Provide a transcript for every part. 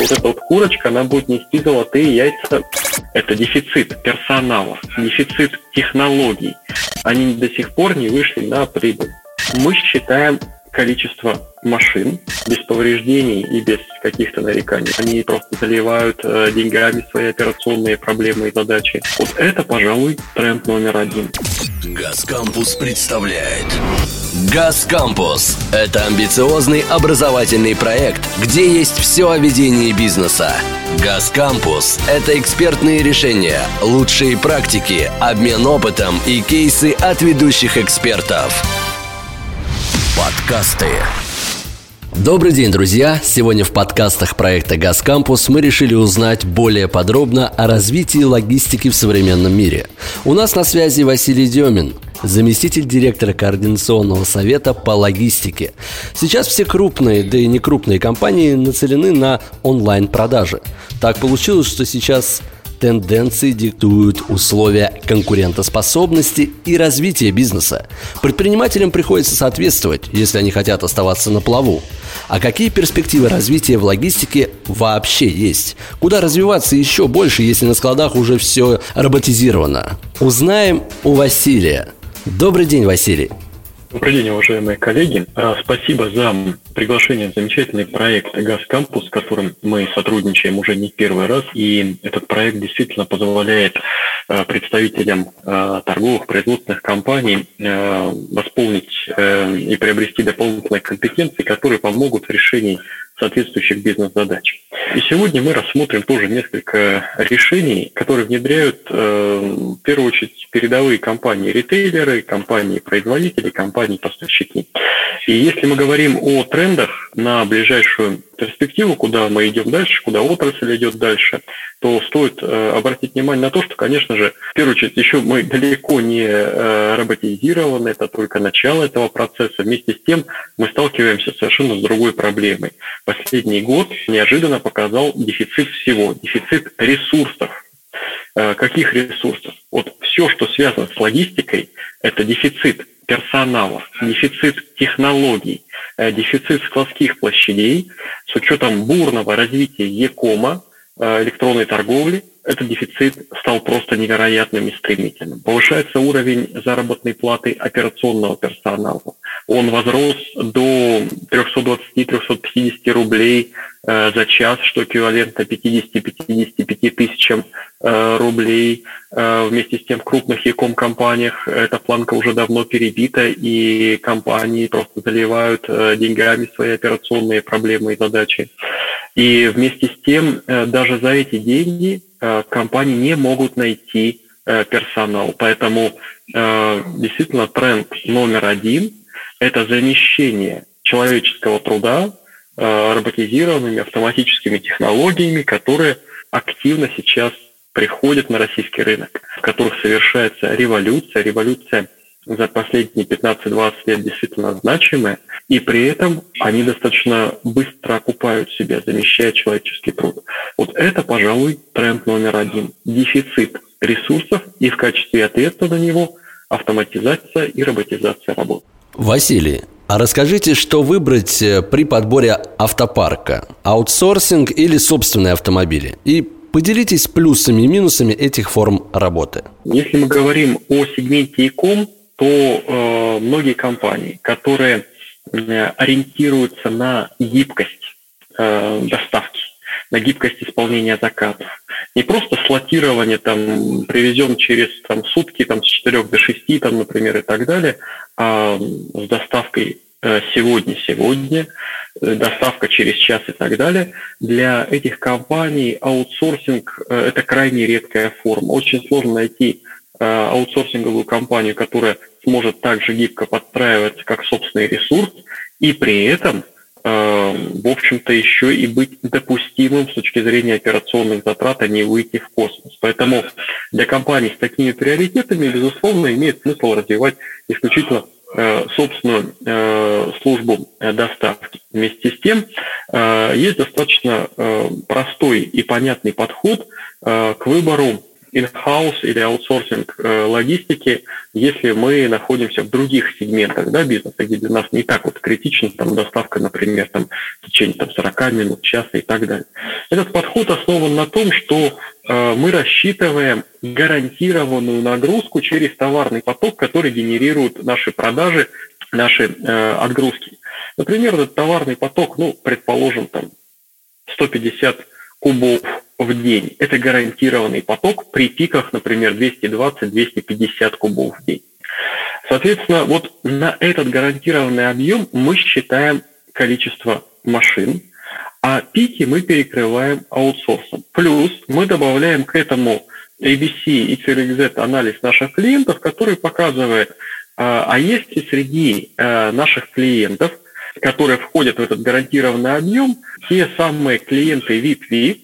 Вот эта вот курочка, она будет нести золотые яйца. Это дефицит персонала, дефицит технологий. Они до сих пор не вышли на прибыль. Мы считаем количество машин без повреждений и без каких-то нареканий. Они просто заливают э, деньгами свои операционные проблемы и задачи. Вот это, пожалуй, тренд номер один. Газ Кампус представляет Газ Кампус – это амбициозный образовательный проект, где есть все о ведении бизнеса. Газ Кампус – это экспертные решения, лучшие практики, обмен опытом и кейсы от ведущих экспертов. Подкасты Добрый день, друзья! Сегодня в подкастах проекта «Газ Кампус» мы решили узнать более подробно о развитии логистики в современном мире. У нас на связи Василий Демин, заместитель директора Координационного совета по логистике. Сейчас все крупные, да и не крупные компании нацелены на онлайн-продажи. Так получилось, что сейчас Тенденции диктуют условия конкурентоспособности и развития бизнеса. Предпринимателям приходится соответствовать, если они хотят оставаться на плаву. А какие перспективы развития в логистике вообще есть? Куда развиваться еще больше, если на складах уже все роботизировано? Узнаем у Василия. Добрый день, Василий. Добрый день, уважаемые коллеги. А, спасибо за приглашение в замечательный проект «Газ Кампус», с которым мы сотрудничаем уже не первый раз. И этот проект действительно позволяет а, представителям а, торговых, производственных компаний восполнить э, и приобрести дополнительные компетенции, которые помогут в решении соответствующих бизнес-задач. И сегодня мы рассмотрим тоже несколько решений, которые внедряют э, в первую очередь передовые компании-ритейлеры, компании-производители, компании-поставщики. И если мы говорим о трендах на ближайшую перспективу, куда мы идем дальше, куда отрасль идет дальше, то стоит э, обратить внимание на то, что, конечно же, в первую очередь, еще мы далеко не э, роботизированы, это только начало этого процесса. Вместе с тем мы сталкиваемся совершенно с другой проблемой. Последний год неожиданно показал дефицит всего, дефицит ресурсов. Э, каких ресурсов? Вот все, что связано с логистикой, это дефицит персонала, дефицит технологий, дефицит складских площадей с учетом бурного развития Якома, э, электронной торговли, этот дефицит стал просто невероятным и стремительным. Повышается уровень заработной платы операционного персонала. Он возрос до 320-350 рублей э, за час, что эквивалентно 50-55 тысячам э, рублей. Э, вместе с тем в крупных яком компаниях эта планка уже давно перебита, и компании просто заливают э, деньгами свои операционные проблемы и задачи. И вместе с тем э, даже за эти деньги э, компании не могут найти э, персонал. Поэтому действительно тренд номер один – это замещение человеческого труда роботизированными автоматическими технологиями, которые активно сейчас приходят на российский рынок, в которых совершается революция, революция за последние 15-20 лет действительно значимые, и при этом они достаточно быстро окупают себя, замещая человеческий труд. Вот это, пожалуй, тренд номер один. Дефицит ресурсов и в качестве ответа на него автоматизация и роботизация работы. Василий, а расскажите, что выбрать э, при подборе автопарка? Аутсорсинг или собственные автомобили? И поделитесь плюсами и минусами этих форм работы. Если мы говорим о сегменте e-com, то э, многие компании, которые э, ориентируются на гибкость э, доставки, на гибкость исполнения заказов, не просто слотирование там привезем через там, сутки там, с 4 до 6, там, например, и так далее, а с доставкой э, сегодня-сегодня, э, доставка через час и так далее. Для этих компаний аутсорсинг э, – это крайне редкая форма. Очень сложно найти аутсорсинговую компанию, которая сможет также гибко подстраиваться как собственный ресурс и при этом, э, в общем-то, еще и быть допустимым с точки зрения операционных затрат, а не выйти в космос. Поэтому для компаний с такими приоритетами, безусловно, имеет смысл развивать исключительно э, собственную э, службу доставки. Вместе с тем есть достаточно простой и понятный подход к выбору in-house или аутсорсинг э, логистики, если мы находимся в других сегментах да, бизнеса, где для нас не так вот критично там, доставка, например, там, в течение там, 40 минут, часа и так далее. Этот подход основан на том, что э, мы рассчитываем гарантированную нагрузку через товарный поток, который генерирует наши продажи, наши э, отгрузки. Например, этот товарный поток, ну, предположим, там 150 кубов в день. Это гарантированный поток при пиках, например, 220-250 кубов в день. Соответственно, вот на этот гарантированный объем мы считаем количество машин, а пики мы перекрываем аутсорсом. Плюс мы добавляем к этому ABC и CRXZ анализ наших клиентов, который показывает, а, а есть ли среди а, наших клиентов, которые входят в этот гарантированный объем, те самые клиенты VIP-VIP,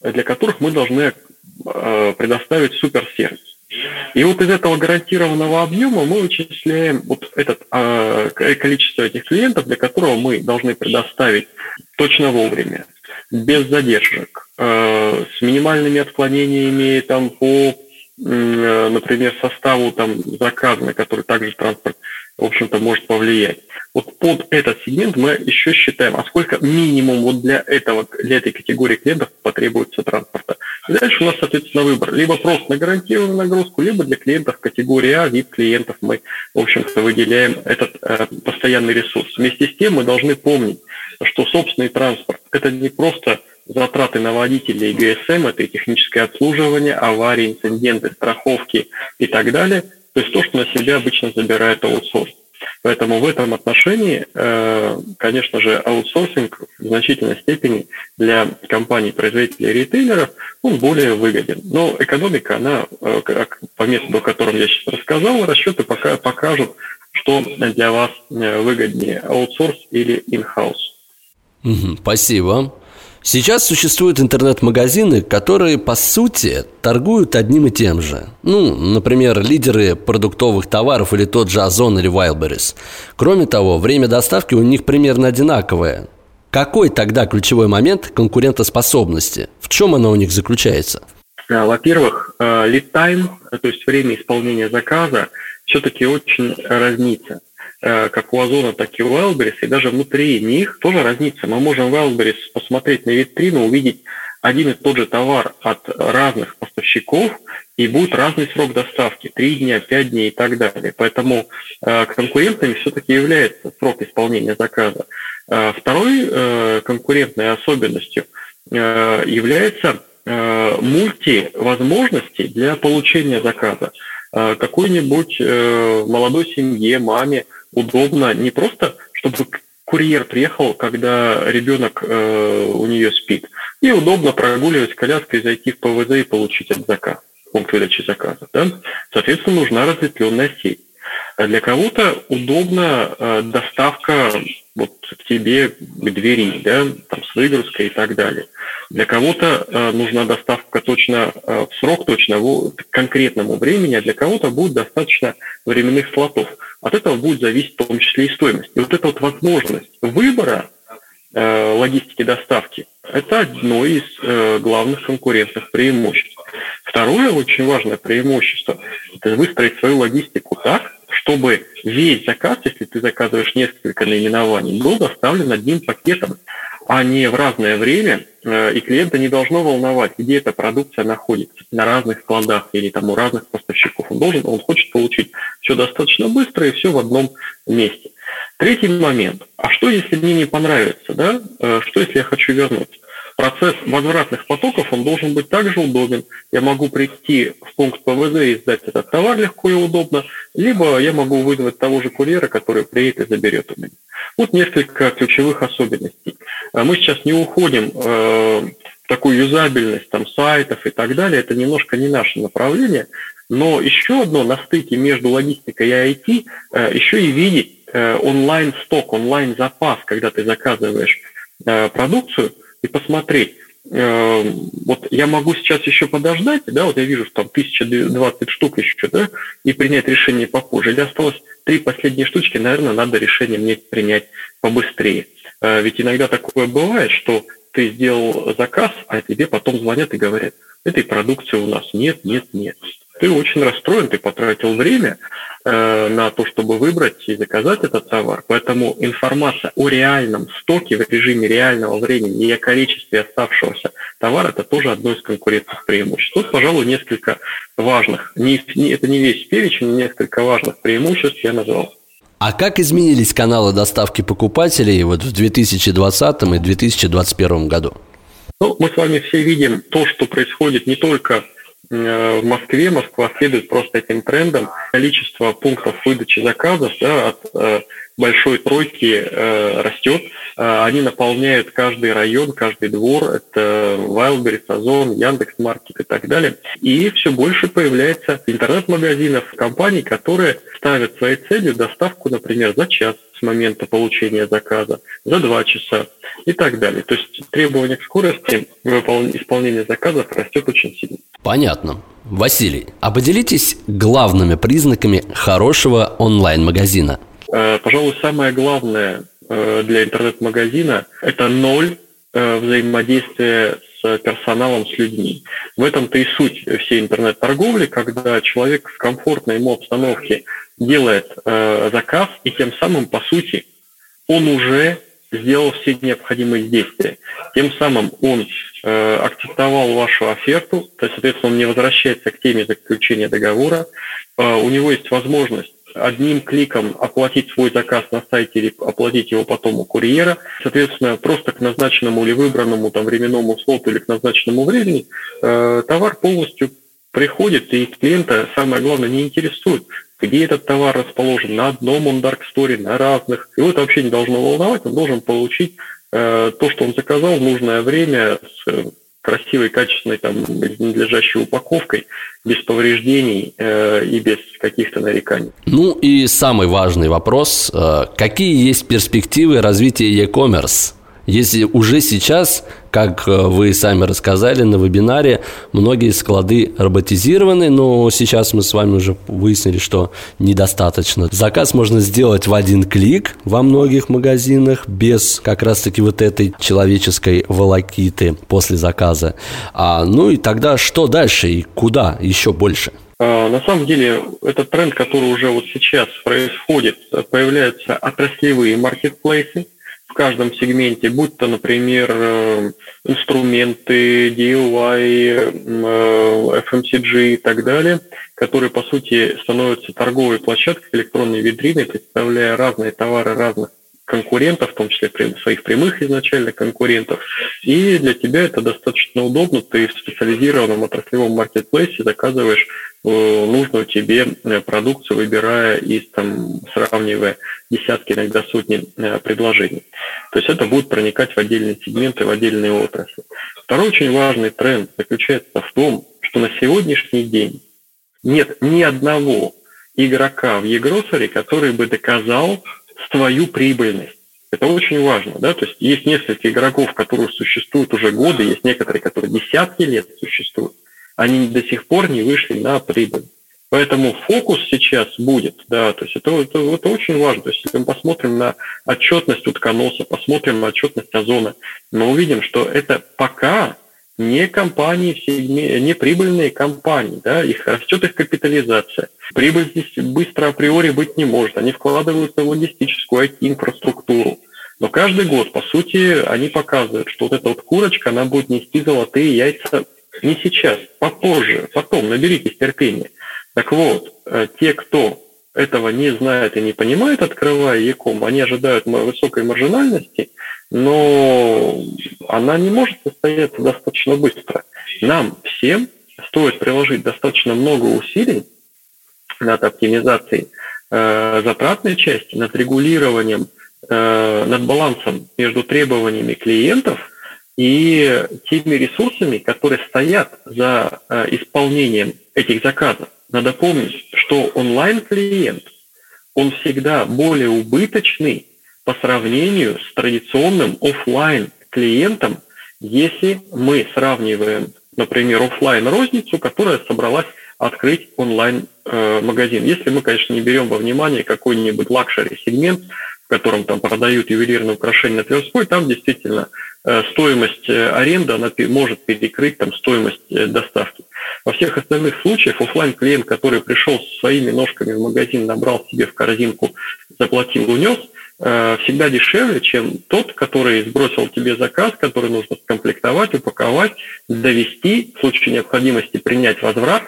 для которых мы должны а, предоставить суперсервис. И вот из этого гарантированного объема мы вычисляем вот это э, количество этих клиентов, для которого мы должны предоставить точно вовремя, без задержек, э, с минимальными отклонениями там, по, э, например, составу там, заказа, на который также транспорт в общем-то, может повлиять. Вот под этот сегмент мы еще считаем, а сколько минимум вот для, этого, для этой категории клиентов потребуется транспорта. И дальше у нас, соответственно, выбор. Либо просто на гарантированную нагрузку, либо для клиентов категории А, вид клиентов мы, в общем-то, выделяем этот э, постоянный ресурс. Вместе с тем мы должны помнить, что собственный транспорт – это не просто затраты на водителей и ГСМ, это и техническое обслуживание, аварии, инциденты, страховки и так далее – то есть то, что на себя обычно забирает аутсорс. Поэтому в этом отношении, э, конечно же, аутсорсинг в значительной степени для компаний-производителей ритейлеров он более выгоден. Но экономика, она, э, по методу, о котором я сейчас рассказал, расчеты пока покажут, что для вас э, выгоднее аутсорс или in-house. Спасибо. Сейчас существуют интернет-магазины, которые, по сути, торгуют одним и тем же. Ну, например, лидеры продуктовых товаров или тот же Озон или Wildberries. Кроме того, время доставки у них примерно одинаковое. Какой тогда ключевой момент конкурентоспособности? В чем оно у них заключается? Во-первых, э, lead time, то есть время исполнения заказа, все-таки очень разнится. Э, как у Озона, так и у Wildberries, и даже внутри них тоже разница. Мы можем Wildberries посмотреть на витрину, увидеть один и тот же товар от разных поставщиков, и будет разный срок доставки, 3 дня, 5 дней и так далее. Поэтому э, конкурентами все-таки является срок исполнения заказа. Э, второй э, конкурентной особенностью э, является э, мультивозможности для получения заказа. Э, какой-нибудь э, молодой семье, маме – удобно не просто, чтобы курьер приехал, когда ребенок э, у нее спит, и удобно прогуливать коляской, зайти в ПВЗ и получить от заказа, пункт выдачи заказа. Да? Соответственно, нужна разветвленная сеть. Для кого-то удобна э, доставка вот к тебе к двери, да, там с выгрузкой и так далее. Для кого-то э, нужна доставка точно э, в срок, точно в, к конкретному времени, а для кого-то будет достаточно временных слотов. От этого будет зависеть в том числе и стоимость. И вот эта вот возможность выбора э, логистики доставки – это одно из э, главных конкурентных преимуществ. Второе очень важное преимущество – это выстроить свою логистику так, чтобы весь заказ, если ты заказываешь несколько наименований, был доставлен одним пакетом, а не в разное время, э, и клиента не должно волновать, где эта продукция находится, на разных складах или там у разных поставщиков. Он должен, он хочет получить все достаточно быстро и все в одном месте. Третий момент. А что, если мне не понравится, да? Э, что, если я хочу вернуться? Процесс возвратных потоков, он должен быть также удобен. Я могу прийти в пункт ПВЗ и сдать этот товар легко и удобно, либо я могу вызвать того же курьера, который приедет и заберет у меня. Вот несколько ключевых особенностей. А мы сейчас не уходим э, в такую юзабельность там, сайтов и так далее. Это немножко не наше направление. Но еще одно на стыке между логистикой и IT, э, еще и видеть э, онлайн-сток, онлайн-запас, когда ты заказываешь э, продукцию – и посмотреть, э, вот я могу сейчас еще подождать, да, вот я вижу, что там 1020 штук еще, да, и принять решение попозже. Или осталось три последние штучки, наверное, надо решение мне принять побыстрее. Э, ведь иногда такое бывает, что ты сделал заказ, а тебе потом звонят и говорят, этой продукции у нас нет, нет, нет. Ты очень расстроен, ты потратил время э, на то, чтобы выбрать и заказать этот товар. Поэтому информация о реальном стоке в режиме реального времени и о количестве оставшегося товара – это тоже одно из конкурентных преимуществ. Тут, пожалуй, несколько важных, не, не, это не весь перечень, несколько важных преимуществ я назвал. А как изменились каналы доставки покупателей вот в 2020 и 2021 году? Ну, мы с вами все видим то, что происходит не только в Москве. Москва следует просто этим трендам. Количество пунктов выдачи заказов да, от э, большой тройки э, растет. Э, они наполняют каждый район, каждый двор. Это Wildberries, Озон, Яндекс.Маркет и так далее. И все больше появляется интернет-магазинов, компаний, которые ставят своей целью доставку, например, за час с момента получения заказа, за два часа и так далее. То есть требование к скорости исполнения заказов растет очень сильно. Понятно. Василий, а поделитесь главными признаками хорошего онлайн-магазина – Э, пожалуй, самое главное э, для интернет-магазина – это ноль э, взаимодействия с персоналом, с людьми. В этом-то и суть всей интернет-торговли, когда человек в комфортной ему обстановке делает заказ, и тем самым, по сути, он уже сделал все необходимые действия. Тем самым он э, акцептовал вашу оферту, то есть, соответственно, он не возвращается к теме заключения договора. Э, у него есть возможность одним кликом оплатить свой заказ на сайте или оплатить его потом у курьера. Соответственно, просто к назначенному или выбранному там временному слоту или к назначенному времени э, товар полностью приходит, и клиента, самое главное, не интересует, где этот товар расположен, на одном он Store, на разных. Его это вообще не должно волновать, он должен получить э, то, что он заказал в нужное время с красивой, качественной, там, надлежащей упаковкой, без повреждений э, и без каких-то нареканий. Ну и самый важный вопрос. Э, какие есть перспективы развития e-commerce? Если уже сейчас, как э, вы сами рассказали на вебинаре, многие склады роботизированы, но сейчас мы с вами уже выяснили, что недостаточно. Заказ можно сделать в один клик во многих магазинах без как раз-таки вот этой человеческой волокиты после заказа. А, ну и тогда что дальше и куда еще больше? А, на самом деле, этот тренд, который уже вот сейчас происходит, появляются отраслевые маркетплейсы, в каждом сегменте, будь то, например, э, инструменты, DIY, FMCG и так далее, которые, по сути, становятся торговой площадкой, электронной витриной, представляя разные товары разных конкурентов, в том числе своих прямых изначально конкурентов. И для тебя это достаточно удобно. Ты в специализированном отраслевом маркетплейсе заказываешь э, нужную тебе э, продукцию, выбирая из там, сравнивая десятки, иногда сотни э, предложений. То есть это будет проникать в отдельные сегменты, в отдельные отрасли. Второй очень важный тренд заключается в том, что на сегодняшний день нет ни одного игрока в e который бы доказал свою прибыльность. Это очень важно, да, то есть есть несколько игроков, которые существуют уже годы, есть некоторые, которые десятки лет существуют, они до сих пор не вышли на прибыль. Поэтому фокус сейчас будет, да, то есть это, это, это очень важно. То есть если мы посмотрим на отчетность утконоса, посмотрим на отчетность озона, мы увидим, что это пока не компании, не прибыльные компании, да, их растет их капитализация. Прибыль здесь быстро априори быть не может. Они вкладываются в логистическую IT-инфраструктуру. Но каждый год, по сути, они показывают, что вот эта вот курочка, она будет нести золотые яйца не сейчас, попозже, потом, наберитесь терпения. Так вот, э, те, кто этого не знает и не понимает, открывая Яком, они ожидают высокой маржинальности, но она не может состояться достаточно быстро. Нам всем стоит приложить достаточно много усилий над оптимизацией э, затратной части, над регулированием, э, над балансом между требованиями клиентов и теми ресурсами, которые стоят за э, исполнением этих заказов. Надо помнить, что онлайн-клиент, он всегда более убыточный по сравнению с традиционным офлайн клиентом, если мы сравниваем, например, офлайн розницу, которая собралась открыть онлайн-магазин. Если мы, конечно, не берем во внимание какой-нибудь luxury сегмент, в котором там продают ювелирные украшения на Тверской, там действительно э, стоимость э, аренды она может перекрыть там стоимость э, доставки. Во всех остальных случаях офлайн клиент, который пришел со своими ножками в магазин, набрал себе в корзинку, заплатил, унес, всегда дешевле, чем тот, который сбросил тебе заказ, который нужно скомплектовать, упаковать, довести, в случае необходимости принять возврат,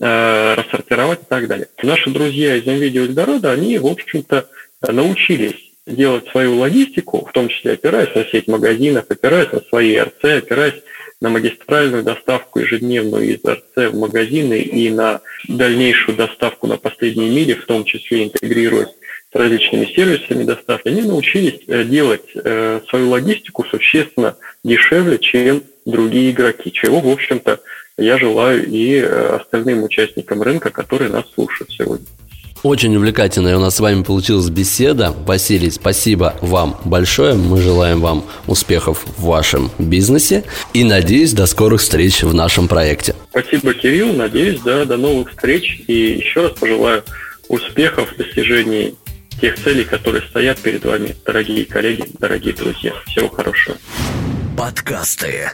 рассортировать и так далее. Наши друзья из NVIDIA Эльдорадо, они, в общем-то, научились делать свою логистику, в том числе опираясь на сеть магазинов, опираясь на свои РЦ, опираясь на магистральную доставку ежедневную из РЦ в магазины и на дальнейшую доставку на последние мили, в том числе интегрируясь с различными сервисами доставки, они научились э, делать э, свою логистику существенно дешевле, чем другие игроки, чего, в общем-то, я желаю и э, остальным участникам рынка, которые нас слушают сегодня. Очень увлекательная у нас с вами получилась беседа. Василий, спасибо вам большое. Мы желаем вам успехов в вашем бизнесе и надеюсь до скорых встреч в нашем проекте. Спасибо, Кирилл. Надеюсь, да, до новых встреч. И еще раз пожелаю успехов в достижении тех целей, которые стоят перед вами, дорогие коллеги, дорогие друзья. Всего хорошего. Подкасты.